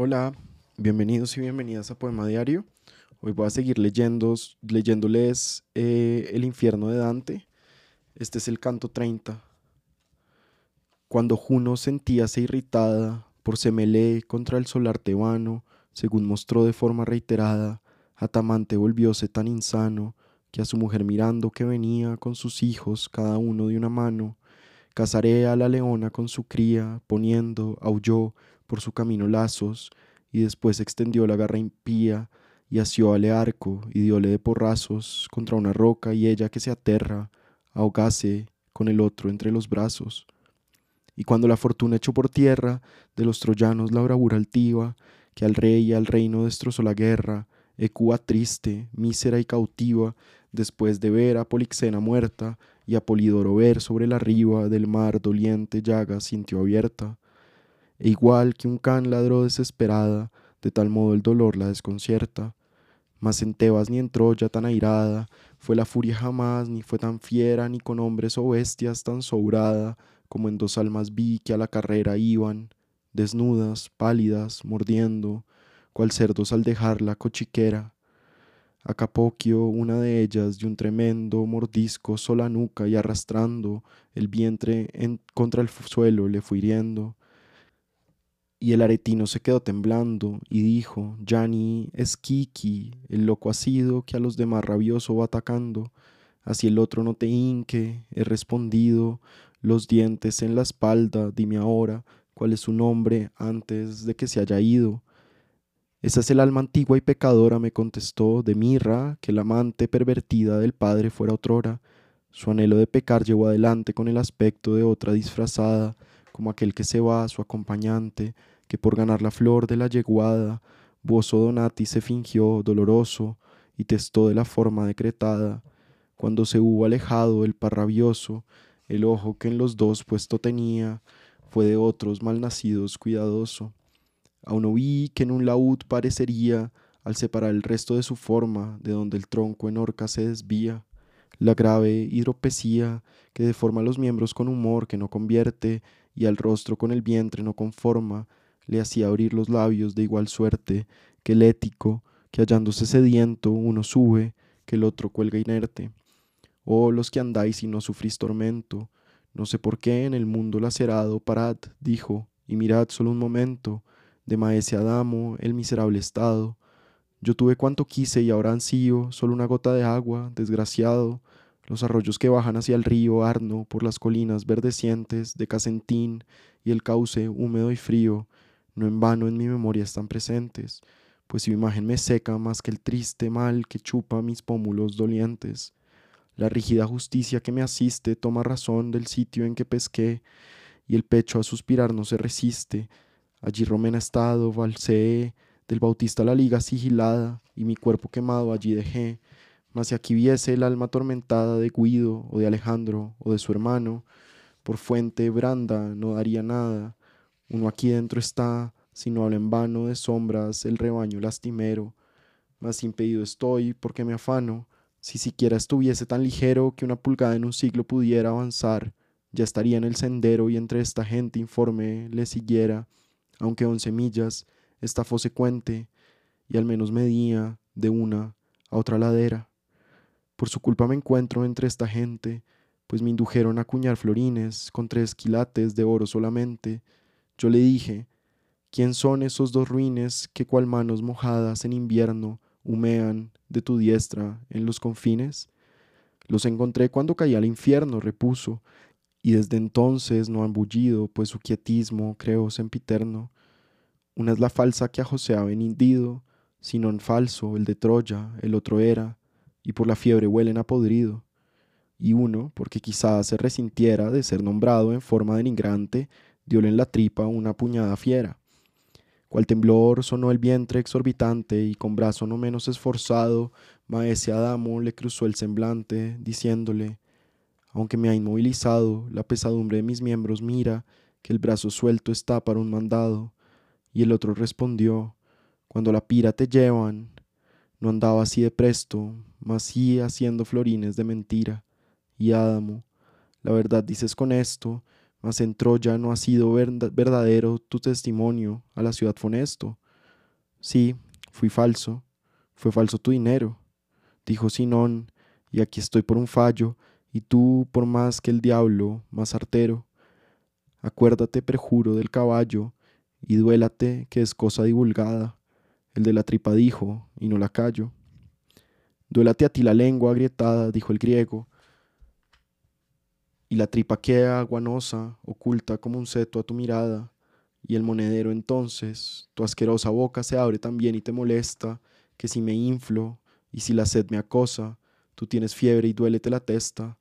Hola, bienvenidos y bienvenidas a Poema Diario. Hoy voy a seguir leyendo, leyéndoles eh, El infierno de Dante. Este es el canto 30. Cuando Juno sentíase irritada por Semele contra el solar tebano, según mostró de forma reiterada, Atamante volvióse tan insano que a su mujer mirando que venía con sus hijos cada uno de una mano, cazaré a la leona con su cría, poniendo, aulló, por su camino lazos, y después extendió la garra impía, y asió ale arco, y diole de porrazos contra una roca, y ella que se aterra, ahogase con el otro entre los brazos. Y cuando la fortuna echó por tierra de los troyanos la bravura altiva, que al rey y al reino destrozó la guerra, Ecua triste, mísera y cautiva, después de ver a Polixena muerta, y a Polidoro ver sobre la riba del mar doliente llaga sintió abierta, e igual que un can ladró desesperada, de tal modo el dolor la desconcierta. Mas en Tebas ni en Troya tan airada, fue la furia jamás, ni fue tan fiera, ni con hombres o bestias tan sobrada, como en dos almas vi que a la carrera iban, desnudas, pálidas, mordiendo, cual cerdos al dejar la cochiquera. A Capoquio, una de ellas, de un tremendo mordisco sola nuca y arrastrando el vientre en, contra el suelo le fue hiriendo. Y el aretino se quedó temblando y dijo, Yani es Kiki, el loco ha sido que a los demás rabioso va atacando. Así el otro no te hinque, he respondido, los dientes en la espalda, dime ahora cuál es su nombre antes de que se haya ido. Esa es el alma antigua y pecadora, me contestó, de mirra, que la amante pervertida del padre fuera otrora. Su anhelo de pecar llevó adelante con el aspecto de otra disfrazada, como aquel que se va su acompañante, que por ganar la flor de la yeguada, Bozo Donati se fingió doloroso y testó de la forma decretada. Cuando se hubo alejado el parrabioso, el ojo que en los dos puesto tenía, fue de otros malnacidos cuidadoso. Aún oí que en un laúd parecería, al separar el resto de su forma, de donde el tronco en orca se desvía, la grave hidropesía que deforma los miembros con humor que no convierte y al rostro con el vientre no conforma, le hacía abrir los labios de igual suerte que el ético, que hallándose sediento uno sube, que el otro cuelga inerte. Oh los que andáis y no sufrís tormento, no sé por qué en el mundo lacerado parad, dijo, y mirad solo un momento, de maese Adamo el miserable estado. Yo tuve cuanto quise y ahora ansío solo una gota de agua, desgraciado, los arroyos que bajan hacia el río Arno por las colinas verdecientes de Casentín y el cauce húmedo y frío, no en vano en mi memoria están presentes, pues su imagen me seca más que el triste mal que chupa mis pómulos dolientes. La rígida justicia que me asiste toma razón del sitio en que pesqué, y el pecho a suspirar no se resiste. Allí romena estado, valseé, del bautista la liga sigilada, y mi cuerpo quemado allí dejé mas si aquí viese el alma atormentada de Guido o de Alejandro o de su hermano, por fuente branda no daría nada. Uno aquí dentro está, si no habla en vano de sombras el rebaño lastimero. Mas impedido estoy porque me afano. Si siquiera estuviese tan ligero que una pulgada en un siglo pudiera avanzar, ya estaría en el sendero y entre esta gente informe le siguiera, aunque once millas esta fuese cuente, y al menos medía de una a otra ladera. Por su culpa me encuentro entre esta gente, pues me indujeron a acuñar florines con tres quilates de oro solamente. Yo le dije, ¿quién son esos dos ruines que cual manos mojadas en invierno humean de tu diestra en los confines? Los encontré cuando caí al infierno, repuso, y desde entonces no han bullido, pues su quietismo creo sempiterno. Una es la falsa que a José ha vendido, sino en falso el de Troya, el otro era, y por la fiebre huelen a podrido, y uno, porque quizás se resintiera de ser nombrado en forma denigrante, diole en la tripa una puñada fiera. Cual temblor sonó el vientre exorbitante, y con brazo no menos esforzado, maese Adamo le cruzó el semblante, diciéndole, aunque me ha inmovilizado la pesadumbre de mis miembros, mira que el brazo suelto está para un mandado. Y el otro respondió, cuando la pira te llevan, no andaba así de presto, mas sí haciendo florines de mentira. Y Adamo, la verdad dices con esto, mas en Troya no ha sido verdadero tu testimonio a la ciudad funesto. Sí, fui falso, fue falso tu dinero, dijo Sinón, y aquí estoy por un fallo, y tú por más que el diablo, más artero. Acuérdate, perjuro, del caballo, y duélate que es cosa divulgada. El de la tripa dijo, y no la callo. Duélate a ti la lengua agrietada, dijo el griego, y la tripa queda guanosa, oculta como un seto a tu mirada, y el monedero entonces, tu asquerosa boca se abre también y te molesta, que si me inflo, y si la sed me acosa, tú tienes fiebre y duélete la testa,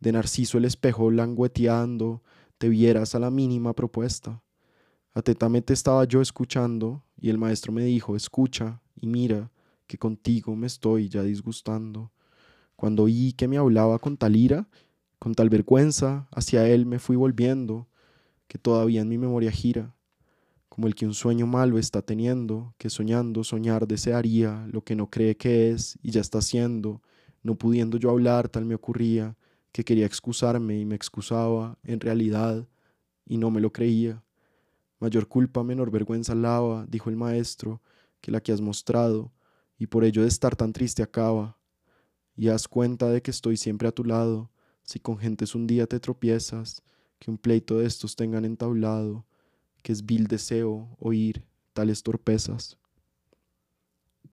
de narciso el espejo langueteando, te vieras a la mínima propuesta. Atentamente estaba yo escuchando, y el maestro me dijo, escucha y mira, que contigo me estoy ya disgustando. Cuando oí que me hablaba con tal ira, con tal vergüenza, hacia él me fui volviendo, que todavía en mi memoria gira, como el que un sueño malo está teniendo, que soñando soñar desearía lo que no cree que es y ya está siendo, no pudiendo yo hablar tal me ocurría, que quería excusarme y me excusaba en realidad y no me lo creía. Mayor culpa, menor vergüenza lava, dijo el maestro, que la que has mostrado, y por ello de estar tan triste acaba. Y haz cuenta de que estoy siempre a tu lado, si con gentes un día te tropiezas, que un pleito de estos tengan entablado, que es vil deseo oír tales torpezas.